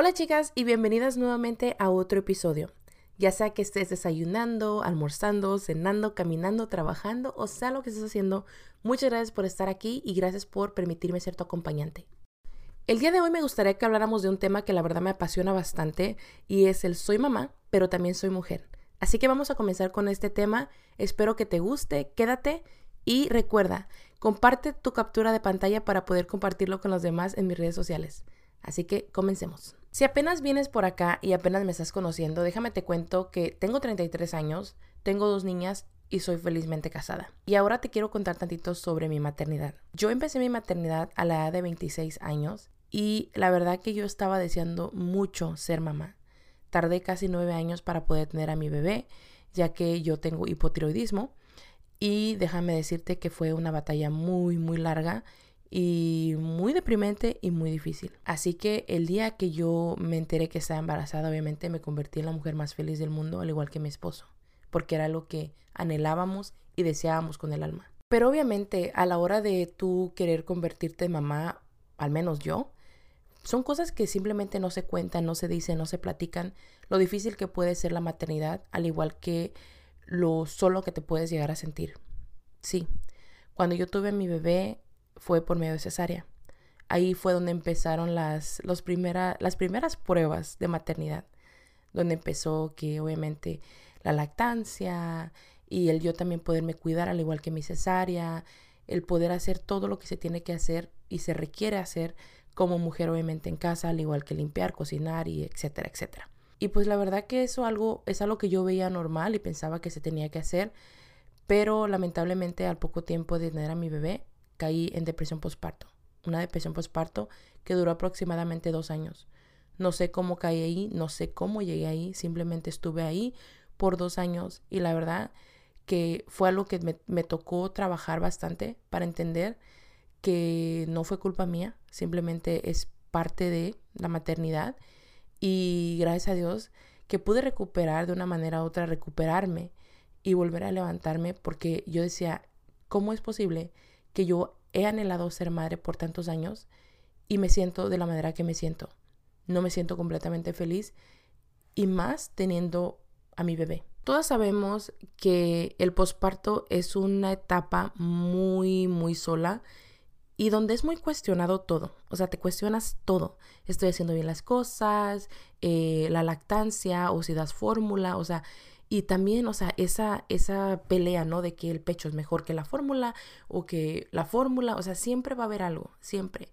Hola chicas y bienvenidas nuevamente a otro episodio. Ya sea que estés desayunando, almorzando, cenando, caminando, trabajando o sea lo que estés haciendo, muchas gracias por estar aquí y gracias por permitirme ser tu acompañante. El día de hoy me gustaría que habláramos de un tema que la verdad me apasiona bastante y es el soy mamá, pero también soy mujer. Así que vamos a comenzar con este tema. Espero que te guste, quédate y recuerda, comparte tu captura de pantalla para poder compartirlo con los demás en mis redes sociales. Así que comencemos. Si apenas vienes por acá y apenas me estás conociendo, déjame te cuento que tengo 33 años, tengo dos niñas y soy felizmente casada. Y ahora te quiero contar tantito sobre mi maternidad. Yo empecé mi maternidad a la edad de 26 años y la verdad que yo estaba deseando mucho ser mamá. Tardé casi nueve años para poder tener a mi bebé, ya que yo tengo hipotiroidismo. Y déjame decirte que fue una batalla muy, muy larga y muy deprimente y muy difícil. Así que el día que yo me enteré que estaba embarazada, obviamente me convertí en la mujer más feliz del mundo, al igual que mi esposo, porque era lo que anhelábamos y deseábamos con el alma. Pero obviamente a la hora de tú querer convertirte en mamá, al menos yo, son cosas que simplemente no se cuentan, no se dicen, no se platican. Lo difícil que puede ser la maternidad, al igual que lo solo que te puedes llegar a sentir. Sí, cuando yo tuve a mi bebé, fue por medio de cesárea. Ahí fue donde empezaron las, los primera, las primeras pruebas de maternidad, donde empezó que obviamente la lactancia y el yo también poderme cuidar al igual que mi cesárea, el poder hacer todo lo que se tiene que hacer y se requiere hacer como mujer obviamente en casa, al igual que limpiar, cocinar y etcétera, etcétera. Y pues la verdad que eso algo, es algo que yo veía normal y pensaba que se tenía que hacer, pero lamentablemente al poco tiempo de tener a mi bebé caí en depresión postparto. Una depresión postparto que duró aproximadamente dos años. No sé cómo caí ahí, no sé cómo llegué ahí, simplemente estuve ahí por dos años y la verdad que fue algo que me, me tocó trabajar bastante para entender que no fue culpa mía, simplemente es parte de la maternidad y gracias a Dios que pude recuperar de una manera u otra, recuperarme y volver a levantarme porque yo decía, ¿cómo es posible que yo he anhelado ser madre por tantos años y me siento de la manera que me siento. No me siento completamente feliz y más teniendo a mi bebé. Todas sabemos que el posparto es una etapa muy, muy sola y donde es muy cuestionado todo. O sea, te cuestionas todo. Estoy haciendo bien las cosas, eh, la lactancia o si das fórmula, o sea, y también, o sea, esa, esa pelea, ¿no? De que el pecho es mejor que la fórmula o que la fórmula, o sea, siempre va a haber algo, siempre.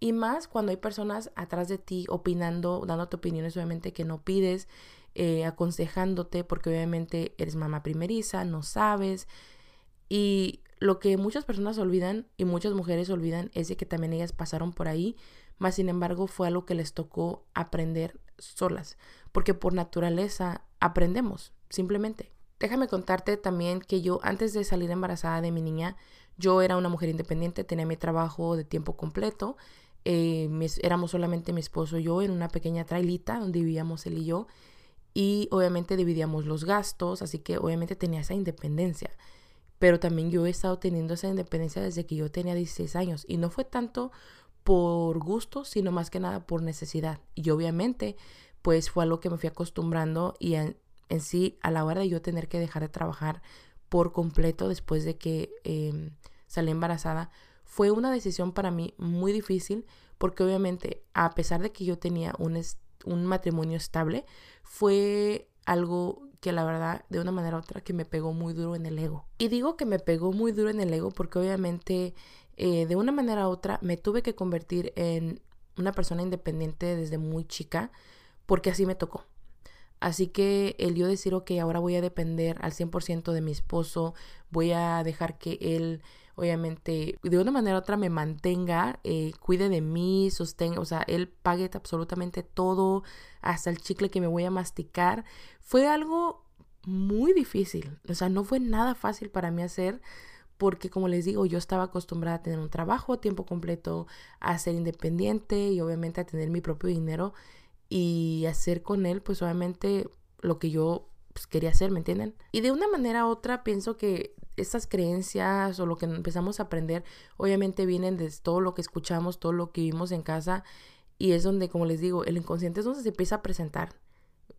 Y más cuando hay personas atrás de ti opinando, dándote opiniones, obviamente, que no pides, eh, aconsejándote, porque obviamente eres mamá primeriza, no sabes. Y lo que muchas personas olvidan y muchas mujeres olvidan es de que también ellas pasaron por ahí, más sin embargo fue algo que les tocó aprender solas, porque por naturaleza aprendemos, simplemente. Déjame contarte también que yo antes de salir embarazada de mi niña, yo era una mujer independiente, tenía mi trabajo de tiempo completo, eh, éramos solamente mi esposo y yo en una pequeña trailita donde vivíamos él y yo y obviamente dividíamos los gastos, así que obviamente tenía esa independencia. Pero también yo he estado teniendo esa independencia desde que yo tenía 16 años y no fue tanto por gusto, sino más que nada por necesidad. Y obviamente pues fue algo que me fui acostumbrando y en, sí a la hora de yo tener que dejar de trabajar por completo después de que em, salí embarazada, fue una decisión para mí muy difícil porque obviamente a pesar de que yo tenía un, un matrimonio estable, fue algo que la verdad de una manera u otra que me pegó muy duro en el ego. Y digo que me pegó muy duro en el ego porque obviamente eh, de una manera u otra me tuve que convertir en una persona independiente desde muy chica porque así me tocó. Así que el yo decir, ok, ahora voy a depender al 100% de mi esposo, voy a dejar que él, obviamente, de una manera u otra me mantenga, eh, cuide de mí, sostenga, o sea, él pague absolutamente todo, hasta el chicle que me voy a masticar, fue algo muy difícil. O sea, no fue nada fácil para mí hacer porque como les digo, yo estaba acostumbrada a tener un trabajo a tiempo completo, a ser independiente y obviamente a tener mi propio dinero y hacer con él, pues obviamente lo que yo pues, quería hacer, ¿me entienden? Y de una manera u otra pienso que estas creencias o lo que empezamos a aprender, obviamente vienen de todo lo que escuchamos, todo lo que vimos en casa Y es donde, como les digo, el inconsciente es donde se empieza a presentar.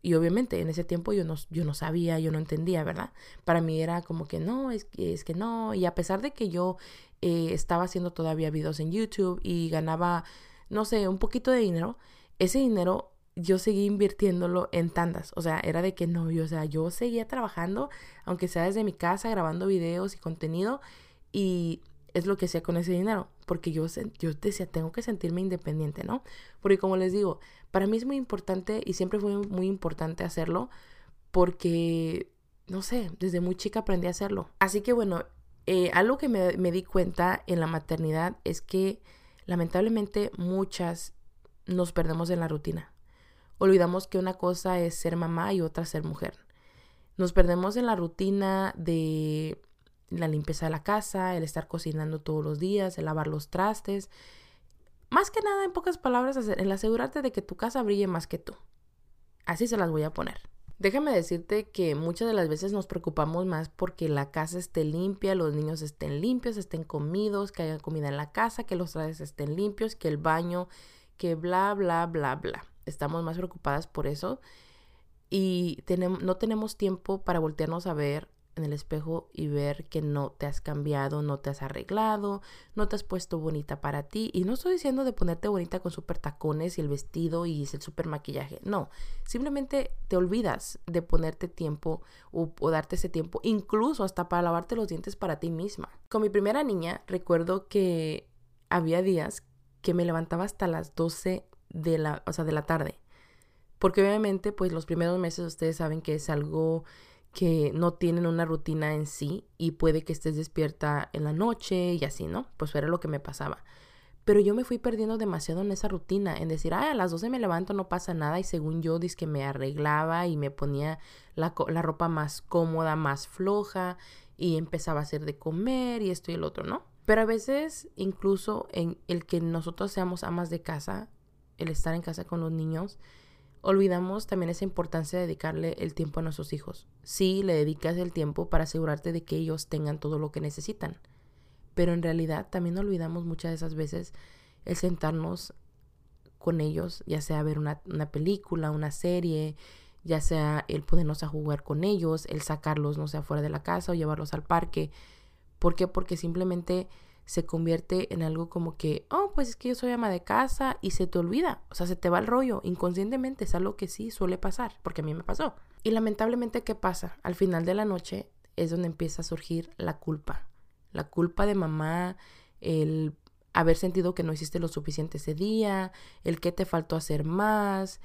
Y obviamente en ese tiempo yo no, yo no sabía, yo no entendía, ¿verdad? Para mí era como que no, es que, es que no. Y a pesar de que yo eh, estaba haciendo todavía videos en YouTube y ganaba, no sé, un poquito de dinero, ese dinero yo seguí invirtiéndolo en tandas. O sea, era de que no, yo, o sea, yo seguía trabajando, aunque sea desde mi casa, grabando videos y contenido. Y es lo que hacía con ese dinero. Porque yo, yo decía, tengo que sentirme independiente, ¿no? Porque como les digo, para mí es muy importante y siempre fue muy importante hacerlo. Porque, no sé, desde muy chica aprendí a hacerlo. Así que bueno, eh, algo que me, me di cuenta en la maternidad es que lamentablemente muchas nos perdemos en la rutina olvidamos que una cosa es ser mamá y otra ser mujer. Nos perdemos en la rutina de la limpieza de la casa, el estar cocinando todos los días, el lavar los trastes. Más que nada, en pocas palabras, el asegurarte de que tu casa brille más que tú. Así se las voy a poner. Déjame decirte que muchas de las veces nos preocupamos más porque la casa esté limpia, los niños estén limpios, estén comidos, que haya comida en la casa, que los trastes estén limpios, que el baño, que bla, bla, bla, bla estamos más preocupadas por eso y tenemos, no tenemos tiempo para voltearnos a ver en el espejo y ver que no te has cambiado, no te has arreglado, no te has puesto bonita para ti. Y no estoy diciendo de ponerte bonita con super tacones y el vestido y el super maquillaje. No, simplemente te olvidas de ponerte tiempo o, o, darte ese tiempo, incluso hasta para lavarte los dientes para ti misma. Con mi primera niña recuerdo que había días que me levantaba hasta las 12 de la, o sea, de la tarde. Porque obviamente, pues los primeros meses ustedes saben que es algo que no tienen una rutina en sí y puede que estés despierta en la noche y así, ¿no? Pues era lo que me pasaba. Pero yo me fui perdiendo demasiado en esa rutina, en decir, ay, a las 12 me levanto, no pasa nada, y según yo, que me arreglaba y me ponía la, la ropa más cómoda, más floja, y empezaba a hacer de comer y esto y el otro, ¿no? Pero a veces, incluso en el que nosotros seamos amas de casa, el estar en casa con los niños, olvidamos también esa importancia de dedicarle el tiempo a nuestros hijos. Sí, le dedicas el tiempo para asegurarte de que ellos tengan todo lo que necesitan, pero en realidad también olvidamos muchas de esas veces el sentarnos con ellos, ya sea ver una, una película, una serie, ya sea el podernos a jugar con ellos, el sacarlos, no sé, afuera de la casa o llevarlos al parque. ¿Por qué? Porque simplemente se convierte en algo como que, oh, pues es que yo soy ama de casa y se te olvida, o sea, se te va el rollo inconscientemente, es algo que sí suele pasar, porque a mí me pasó. Y lamentablemente, ¿qué pasa? Al final de la noche es donde empieza a surgir la culpa, la culpa de mamá, el haber sentido que no hiciste lo suficiente ese día, el que te faltó hacer más,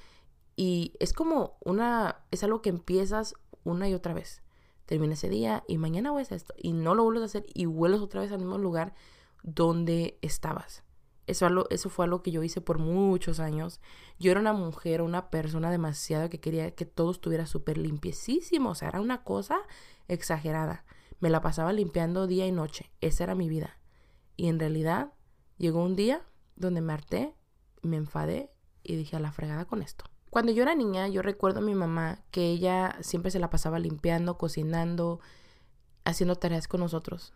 y es como una, es algo que empiezas una y otra vez termina ese día y mañana voy a hacer esto y no lo vuelves a hacer y vuelves otra vez al mismo lugar donde estabas. Eso, fue algo que yo hice por muchos años. Yo era una mujer, una persona demasiado que quería que todo estuviera súper limpiecísimo. O sea, era una cosa exagerada. Me la pasaba limpiando día y noche. Esa era mi vida. Y en realidad llegó un día donde me harté, me enfadé y dije a la fregada con esto. Cuando yo era niña, yo recuerdo a mi mamá que ella siempre se la pasaba limpiando, cocinando, haciendo tareas con nosotros.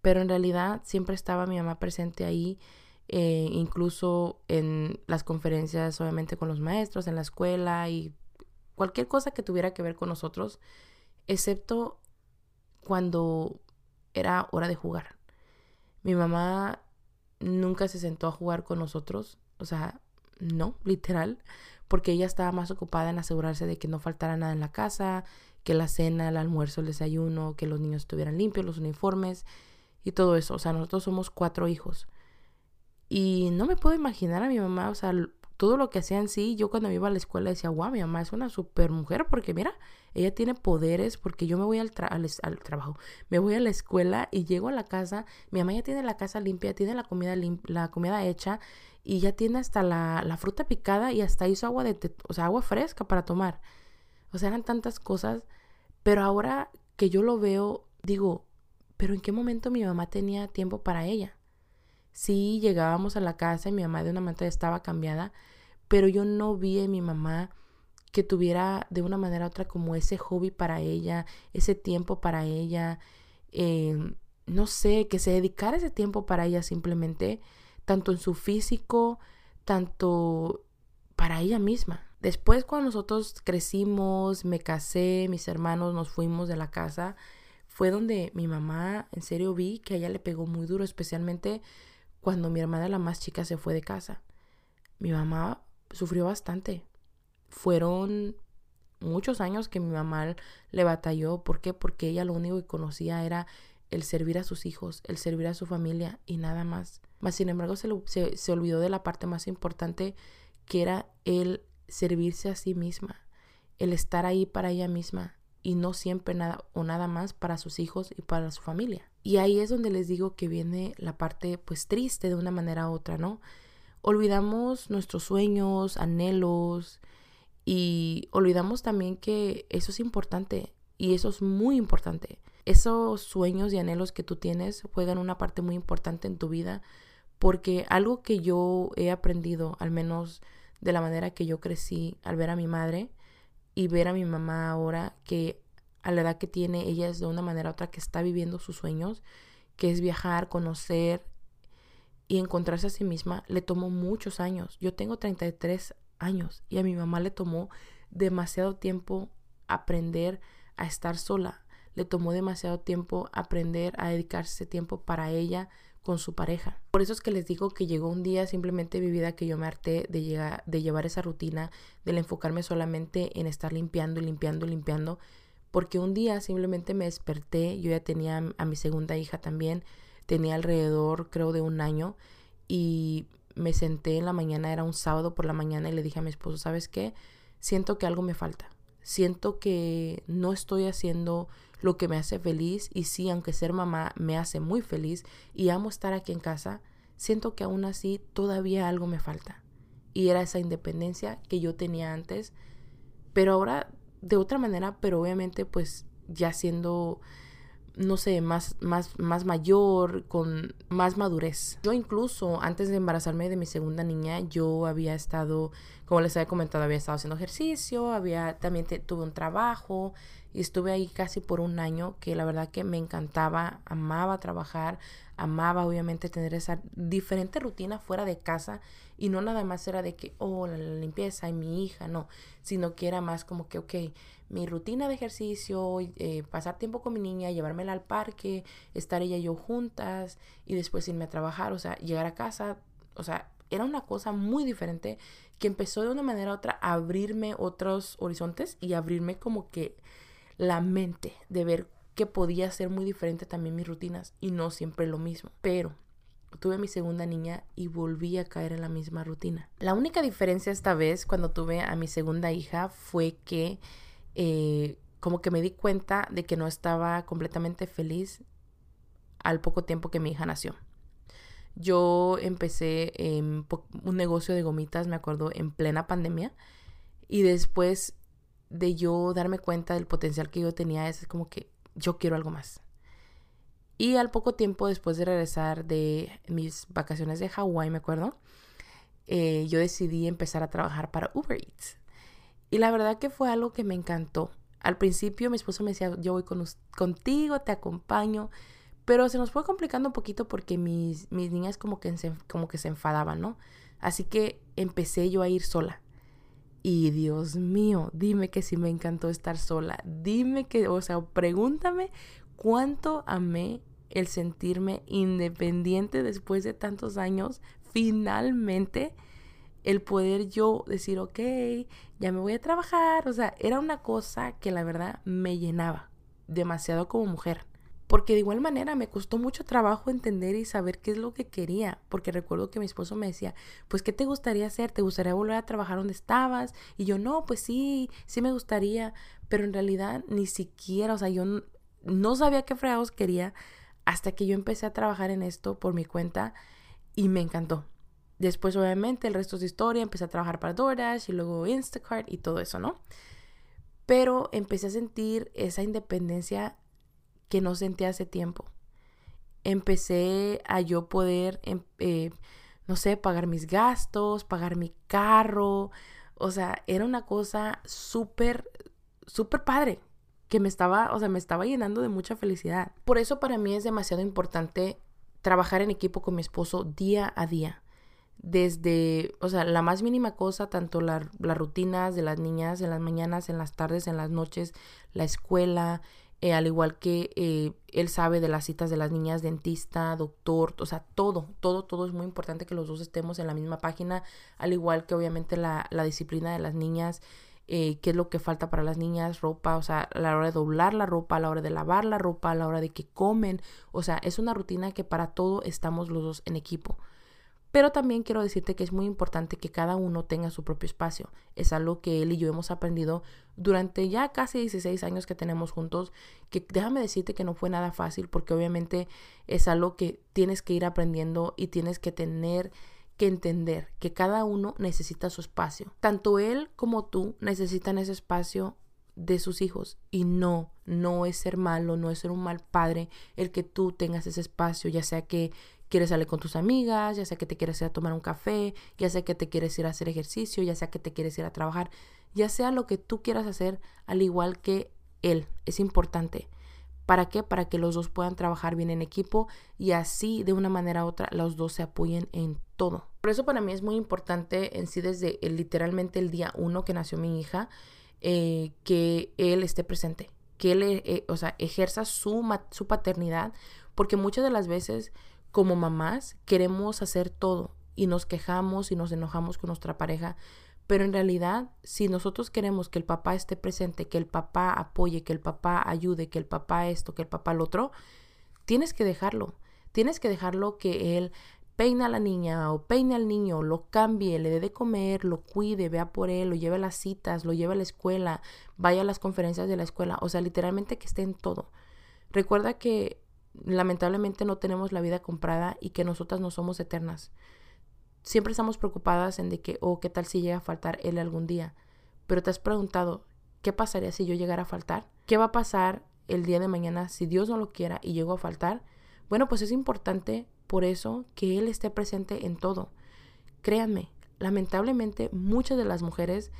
Pero en realidad siempre estaba mi mamá presente ahí, eh, incluso en las conferencias, obviamente con los maestros, en la escuela y cualquier cosa que tuviera que ver con nosotros, excepto cuando era hora de jugar. Mi mamá nunca se sentó a jugar con nosotros, o sea, no, literal, porque ella estaba más ocupada en asegurarse de que no faltara nada en la casa, que la cena, el almuerzo, el desayuno, que los niños estuvieran limpios, los uniformes y todo eso. O sea, nosotros somos cuatro hijos. Y no me puedo imaginar a mi mamá, o sea, todo lo que hacía en sí. Yo cuando iba a la escuela decía, wow, mi mamá es una super mujer porque mira, ella tiene poderes porque yo me voy al, al, trabajo, me voy a la escuela y llego a la casa, mi mamá ya tiene la casa limpia, tiene la comida, la comida hecha y ya tiene hasta la, la fruta picada y hasta hizo agua de, o sea, agua fresca para tomar. O sea, eran tantas cosas, pero ahora que yo lo veo, digo, pero ¿en qué momento mi mamá tenía tiempo para ella? Sí, llegábamos a la casa y mi mamá de una manera estaba cambiada, pero yo no vi a mi mamá que tuviera de una manera u otra como ese hobby para ella, ese tiempo para ella, eh, no sé, que se dedicara ese tiempo para ella simplemente tanto en su físico, tanto para ella misma. Después cuando nosotros crecimos, me casé, mis hermanos nos fuimos de la casa, fue donde mi mamá, en serio vi que a ella le pegó muy duro, especialmente cuando mi hermana la más chica se fue de casa. Mi mamá sufrió bastante. Fueron muchos años que mi mamá le batalló. ¿Por qué? Porque ella lo único que conocía era el servir a sus hijos, el servir a su familia y nada más. Mas, sin embargo, se, se, olvidó de la parte más importante que era el servirse a sí misma, el estar ahí para ella misma y no siempre nada o nada más para sus hijos y para su familia. Y ahí es donde les digo que viene la parte pues triste de una manera u otra, ¿no? Olvidamos nuestros sueños, anhelos y olvidamos también que eso es importante y eso es muy importante. Esos sueños y anhelos que tú tienes juegan una parte muy importante en tu vida porque algo que yo he aprendido, al menos de la manera que yo crecí al ver a mi madre y ver a mi mamá ahora, que a la edad que tiene, ella es de una manera u otra que está viviendo sus sueños, que es viajar, conocer y encontrarse a sí misma, le tomó muchos años. Yo tengo 33 años y a mi mamá le tomó demasiado tiempo aprender a estar sola. Le tomó demasiado tiempo aprender a dedicarse tiempo para ella, con su pareja. Por eso es que les digo que llegó un día simplemente mi vida que yo me harté de, llegar, de llevar esa rutina, de enfocarme solamente en estar limpiando y limpiando y limpiando, porque un día simplemente me desperté, yo ya tenía a mi segunda hija también, tenía alrededor creo de un año y me senté en la mañana, era un sábado por la mañana y le dije a mi esposo, ¿sabes qué? Siento que algo me falta, siento que no estoy haciendo lo que me hace feliz y sí, aunque ser mamá me hace muy feliz y amo estar aquí en casa, siento que aún así todavía algo me falta. Y era esa independencia que yo tenía antes, pero ahora de otra manera, pero obviamente pues ya siendo no sé, más, más, más mayor, con más madurez. Yo incluso antes de embarazarme de mi segunda niña, yo había estado, como les había comentado, había estado haciendo ejercicio, había también tuve un trabajo y estuve ahí casi por un año que la verdad que me encantaba, amaba trabajar, amaba obviamente tener esa diferente rutina fuera de casa y no nada más era de que, oh, la, limpieza y mi hija, no, sino que era más como que, ok, mi rutina de ejercicio, eh, pasar tiempo con mi niña, llevármela al parque, estar ella y yo juntas y después irme a trabajar, o sea, llegar a casa, o sea, era una cosa muy diferente que empezó de una manera u otra a abrirme otros horizontes y abrirme como que la mente de ver que podía ser muy diferente también mis rutinas y no siempre lo mismo. Pero tuve mi segunda niña y volví a caer en la misma rutina. La única diferencia esta vez cuando tuve a mi segunda hija fue que eh, como que me di cuenta de que no estaba completamente feliz al poco tiempo que mi hija nació. Yo empecé en un negocio de gomitas, me acuerdo, en plena pandemia. Y después de yo darme cuenta del potencial que yo tenía, es como que yo quiero algo más. Y al poco tiempo después de regresar de mis vacaciones de Hawái, me acuerdo, eh, yo decidí empezar a trabajar para Uber Eats. Y la verdad que fue algo que me encantó. Al principio mi esposo me decía, yo voy con, contigo, te acompaño. Pero se nos fue complicando un poquito porque mis, mis niñas como que, como que se enfadaban, ¿no? Así que empecé yo a ir sola. Y Dios mío, dime que sí me encantó estar sola. Dime que, o sea, pregúntame cuánto amé el sentirme independiente después de tantos años. Finalmente, el poder yo decir, ok, ya me voy a trabajar. O sea, era una cosa que la verdad me llenaba demasiado como mujer. Porque de igual manera me costó mucho trabajo entender y saber qué es lo que quería. Porque recuerdo que mi esposo me decía, pues, ¿qué te gustaría hacer? ¿Te gustaría volver a trabajar donde estabas? Y yo, no, pues sí, sí me gustaría. Pero en realidad ni siquiera, o sea, yo no, sabía qué fregados quería hasta que yo empecé a trabajar en esto por mi cuenta y me encantó. Después, obviamente, el resto es historia. Empecé a trabajar para DoorDash y luego Instacart y todo eso, ¿no? Pero empecé a sentir esa independencia que no sentía hace tiempo. Empecé a yo poder, em, eh, no sé, pagar mis gastos, pagar mi carro. O sea, era una cosa súper, súper padre que me estaba, o sea, me estaba llenando de mucha felicidad. Por eso para mí es demasiado importante trabajar en equipo con mi esposo día a día. desde, o sea, la más mínima cosa, tanto las rutinas de las niñas en las mañanas, en las tardes, en las noches, la escuela, eh, al igual que eh, él sabe de las citas de las niñas, dentista, doctor, o sea, todo, todo, todo es muy importante que los dos estemos en la misma página, al igual que obviamente la, la disciplina de las niñas, eh, qué es lo que falta para las niñas, ropa, o sea, a la hora de doblar la ropa, a la hora de lavar la ropa, a la hora de que comen, o sea, es una rutina que para todo estamos los dos en equipo. Pero también quiero decirte que es muy importante que cada uno tenga su propio espacio. Es algo que él y yo hemos aprendido durante ya casi 16 años que tenemos juntos, que déjame decirte que no fue nada fácil porque obviamente es algo que tienes que ir aprendiendo y tienes que tener que entender que cada uno necesita su espacio. Tanto él como tú necesitan ese espacio de sus hijos y no, no es ser malo, no es ser un mal padre el que tú tengas ese espacio, ya sea que quieres salir con tus amigas, ya sea que te quieres ir a tomar un café, ya sea que te quieres ir a hacer ejercicio, ya sea que te quieres ir a trabajar, ya sea lo que tú quieras hacer, al igual que él. Es importante. ¿Para qué? Para que los dos puedan trabajar bien en equipo y así de una manera u otra los dos se apoyen en todo. Por eso para mí es muy importante en sí desde literalmente el día uno que nació mi hija, eh, que él esté presente, que él, eh, o sea, ejerza su, su paternidad, porque muchas de las veces como mamás queremos hacer todo y nos quejamos y nos enojamos con nuestra pareja, pero en realidad si nosotros queremos que el papá esté presente, que el papá apoye, que el papá ayude, que el papá esto, que el papá lo otro, tienes que dejarlo. Tienes que dejarlo que él peina a la niña o peine al niño, lo cambie, le dé de comer, lo cuide, vea por él, lo lleve a las citas, lo lleve a la escuela, vaya a las conferencias de la escuela, o sea, literalmente que esté en todo. Recuerda que lamentablemente no tenemos la vida comprada y que nosotras no somos eternas. Siempre estamos preocupadas en de que, oh, ¿qué tal si llega a faltar él algún día? Pero te has preguntado, ¿qué pasaría si yo llegara a faltar? ¿Qué va a pasar el día de mañana si Dios no lo quiera y llego a faltar? Bueno, pues es importante por eso que Él esté presente en todo. Créanme, lamentablemente muchas de las mujeres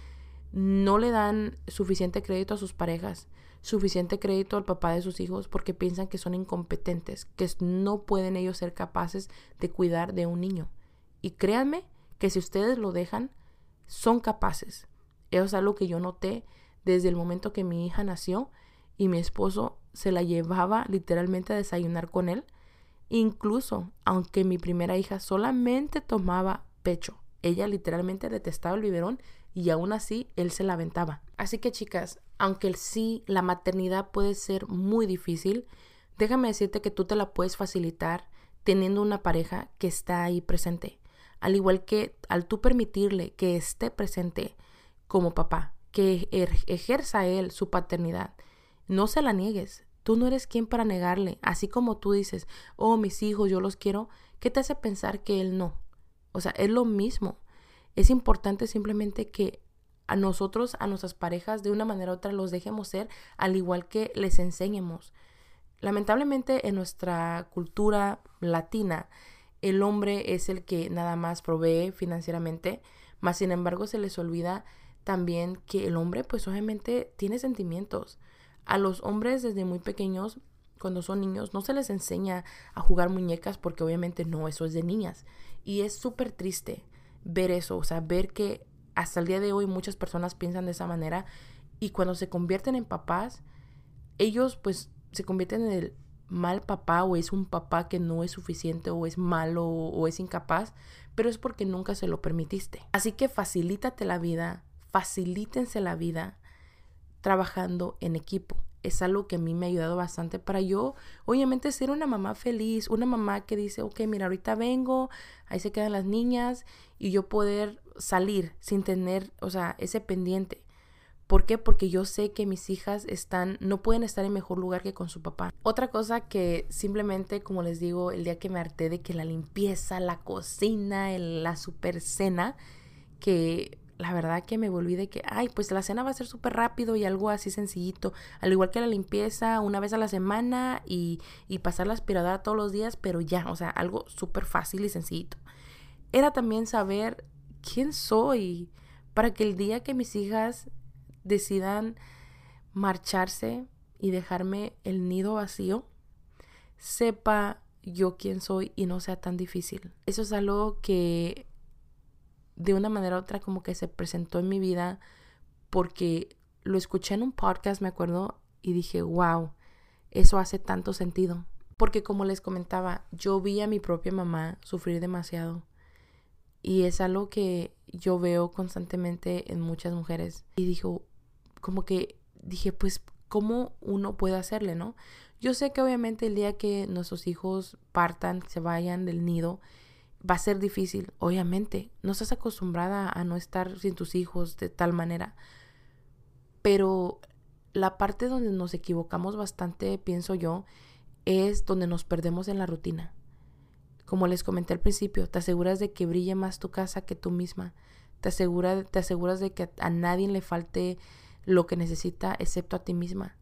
no le dan suficiente crédito a sus parejas suficiente crédito al papá de sus hijos porque piensan que son incompetentes, que no pueden ellos ser capaces de cuidar de un niño. Y créanme que si ustedes lo dejan, son capaces. Eso es algo que yo noté desde el momento que mi hija nació y mi esposo se la llevaba literalmente a desayunar con él. Incluso, aunque mi primera hija solamente tomaba pecho, ella literalmente detestaba el biberón y aún así él se la aventaba. Así que chicas, aunque sí la maternidad puede ser muy difícil, déjame decirte que tú te la puedes facilitar teniendo una pareja que está ahí presente. Al igual que al tú permitirle que esté presente como papá, que ejerza él su paternidad, no se la niegues. Tú no eres quien para negarle. Así como tú dices, oh, mis hijos, yo los quiero, ¿qué te hace pensar que él no? O sea, es lo mismo. Es importante simplemente que a nosotros, a nuestras parejas, de una manera u otra los dejemos ser, al igual que les enseñemos. Lamentablemente en nuestra cultura latina, el hombre es el que nada más provee financieramente, más sin embargo se les olvida también que el hombre pues obviamente tiene sentimientos. A los hombres desde muy pequeños, cuando son niños, no se les enseña a jugar muñecas porque obviamente no, eso es de niñas. Y es súper triste ver eso, o sea, ver que hasta el día de hoy muchas personas piensan de esa manera y cuando se convierten en papás, ellos pues se convierten en el mal papá o es un papá que no es suficiente o es malo o, es incapaz, pero es porque nunca se lo permitiste. Así que facilítate la vida, facilítense la vida trabajando en equipo. Es algo que a mí me ha ayudado bastante para yo, obviamente, ser una mamá feliz, una mamá que dice, ok, mira, ahorita vengo, ahí se quedan las niñas y yo poder salir sin tener, o sea, ese pendiente. ¿Por qué? Porque yo sé que mis hijas están, no pueden estar en mejor lugar que con su papá. Otra cosa que simplemente, como les digo, el día que me harté de que la limpieza, la cocina, la super cena, que la verdad que me volví de que, ay, pues la cena va a ser súper rápido y algo así sencillito. Al igual que la limpieza una vez a la semana y, y pasar la aspiradora todos los días, pero ya, o sea, algo súper fácil y sencillito. Era también saber quién soy para que el día que mis hijas decidan marcharse y dejarme el nido vacío, sepa yo quién soy y no sea tan difícil. Eso es algo que de una manera u otra como que se presentó en mi vida porque lo escuché en un podcast, me acuerdo, y dije, wow, eso hace tanto sentido. Porque como les comentaba, yo vi a mi propia mamá sufrir demasiado. Y es algo que yo veo constantemente en muchas mujeres. Y dijo, como que dije, pues, ¿cómo uno puede hacerle, no? Yo sé que obviamente el día que nuestros hijos partan, se vayan del nido, va a ser difícil, obviamente. No estás acostumbrada a no estar sin tus hijos de tal manera. Pero la parte donde nos equivocamos bastante, pienso yo, es donde nos perdemos en la rutina. Como les comenté al principio, te aseguras de que brille más tu casa que tú misma. Te, asegura, te aseguras de que a nadie le falte lo que necesita excepto a ti misma.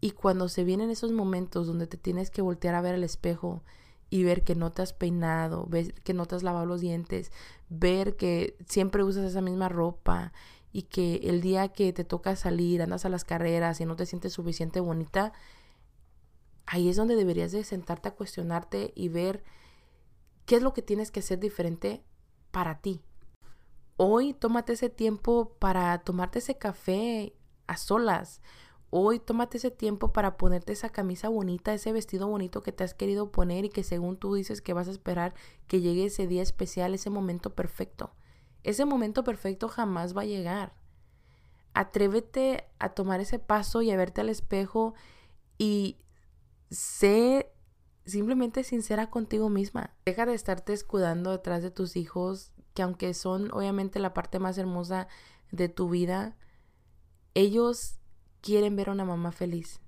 Y cuando se vienen esos momentos donde te tienes que voltear a ver al espejo y ver que no te has peinado, ver que no te has lavado los dientes, ver que siempre usas esa misma ropa y que el día que te toca salir, andas a las carreras y no te sientes suficiente bonita, ahí es donde deberías de sentarte a cuestionarte y ver qué es lo que tienes que hacer diferente para ti. Hoy tómate ese tiempo para tomarte ese café a solas Hoy tómate ese tiempo para ponerte esa camisa bonita, ese vestido bonito que te has querido poner y que según tú dices que vas a esperar que llegue ese día especial, ese momento perfecto. Ese momento perfecto jamás va a llegar. Atrévete a tomar ese paso y a verte al espejo y sé simplemente sincera contigo misma. Deja de estarte escudando detrás de tus hijos, que aunque son obviamente la parte más hermosa de tu vida, ellos quieren ver a una mamá feliz.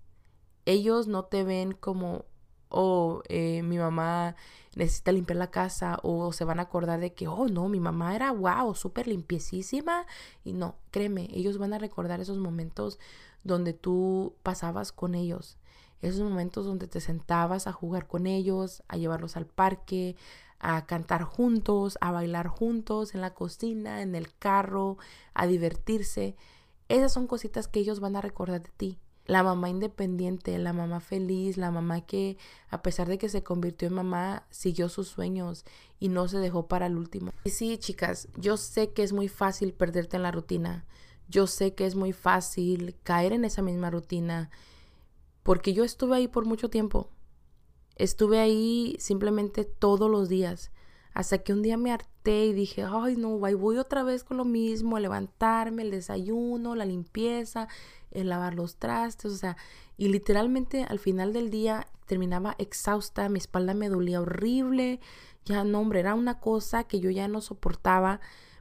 Ellos no te ven como, oh, eh, mi mamá necesita limpiar la casa o se van a acordar de que, oh, no, mi mamá era, wow, súper limpiecísima. Y no, créeme, ellos van a recordar esos momentos donde tú pasabas con ellos. Esos momentos donde te sentabas a jugar con ellos, a llevarlos al parque, a cantar juntos, a bailar juntos en la cocina, en el carro, a divertirse. Esas son cositas que ellos van a recordar de ti. La mamá independiente, la mamá feliz, la mamá que a pesar de que se convirtió en mamá, siguió sus sueños y no se dejó para el último. Y sí, chicas, yo sé que es muy fácil perderte en la rutina. Yo sé que es muy fácil caer en esa misma rutina porque yo estuve ahí por mucho tiempo. Estuve ahí simplemente todos los días. Hasta que un día me harté y dije, ay no, voy otra vez con lo mismo, a levantarme, el desayuno, la limpieza, el lavar los trastes, o sea, y literalmente al final del día terminaba exhausta, mi espalda me dolía horrible, ya no, hombre, era una cosa que yo ya no soportaba,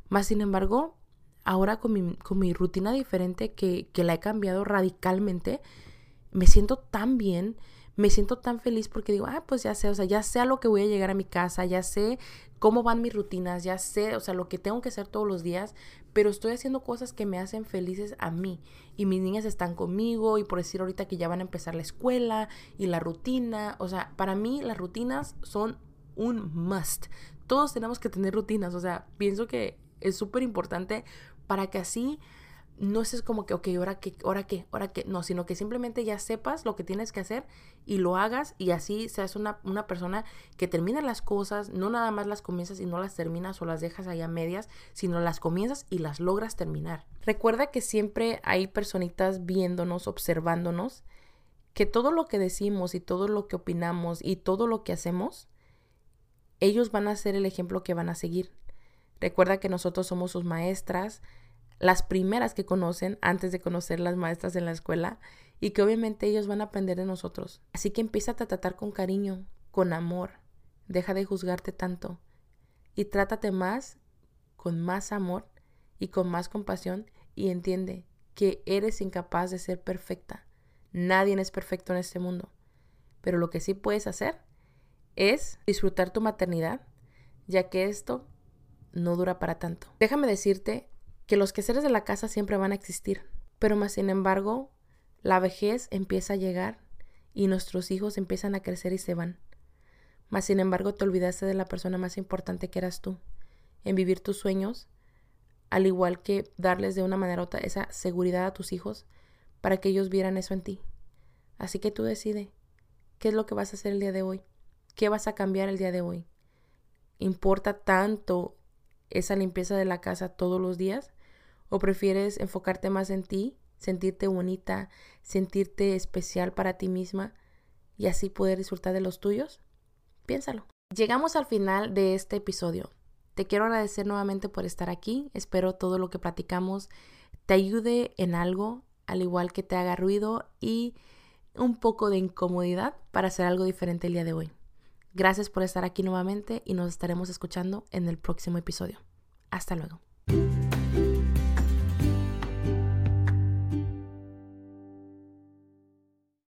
más sin embargo, ahora con mi, con mi rutina diferente que, que la he cambiado radicalmente, me siento tan bien, me siento tan feliz porque digo, ah, pues ya sé, o sea, ya sé a lo que voy a llegar a mi casa, ya sé cómo van mis rutinas, ya sé, o sea, lo que tengo que hacer todos los días, pero estoy haciendo cosas que me hacen felices a mí. Y mis niñas están conmigo y por decir ahorita que ya van a empezar la escuela y la rutina, o sea, para mí las rutinas son un must. Todos tenemos que tener rutinas, o sea, pienso que es súper importante para que así no es como que, ok, ahora qué, ahora qué, ahora qué, no, sino que simplemente ya sepas lo que tienes que hacer y lo hagas y así seas una, una persona que termina las cosas, no nada más las comienzas y no las terminas o las dejas ahí a medias, sino las comienzas y las logras terminar. Recuerda que siempre hay personitas viéndonos, observándonos, que todo lo que decimos y todo lo que opinamos y todo lo que hacemos, ellos van a ser el ejemplo que van a seguir. Recuerda que nosotros somos sus maestras, las primeras que conocen antes de conocer las maestras en la escuela y que obviamente ellos van a aprender de nosotros. Así que empieza a tratar con cariño, con amor, deja de juzgarte tanto y trátate más con más amor y con más compasión y entiende que eres incapaz de ser perfecta. Nadie es perfecto en este mundo. Pero lo que sí puedes hacer es disfrutar tu maternidad, ya que esto no dura para tanto. Déjame decirte que los quehaceres de la casa siempre van a existir, pero más sin embargo, la vejez empieza a llegar y nuestros hijos empiezan a crecer y se van. Mas sin embargo, te olvidaste de la persona más importante que eras tú, en vivir tus sueños, al igual que darles de una manera u otra esa seguridad a tus hijos para que ellos vieran eso en ti. Así que tú decide qué es lo que vas a hacer el día de hoy, qué vas a cambiar el día de hoy. Importa tanto esa limpieza de la casa todos los días? ¿O prefieres enfocarte más en ti, sentirte bonita, sentirte especial para ti misma y así poder disfrutar de los tuyos? Piénsalo. Llegamos al final de este episodio. Te quiero agradecer nuevamente por estar aquí. Espero todo lo que platicamos te ayude en algo, al igual que te haga ruido y un poco de incomodidad para hacer algo diferente el día de hoy. Gracias por estar aquí nuevamente y nos estaremos escuchando en el próximo episodio. Hasta luego.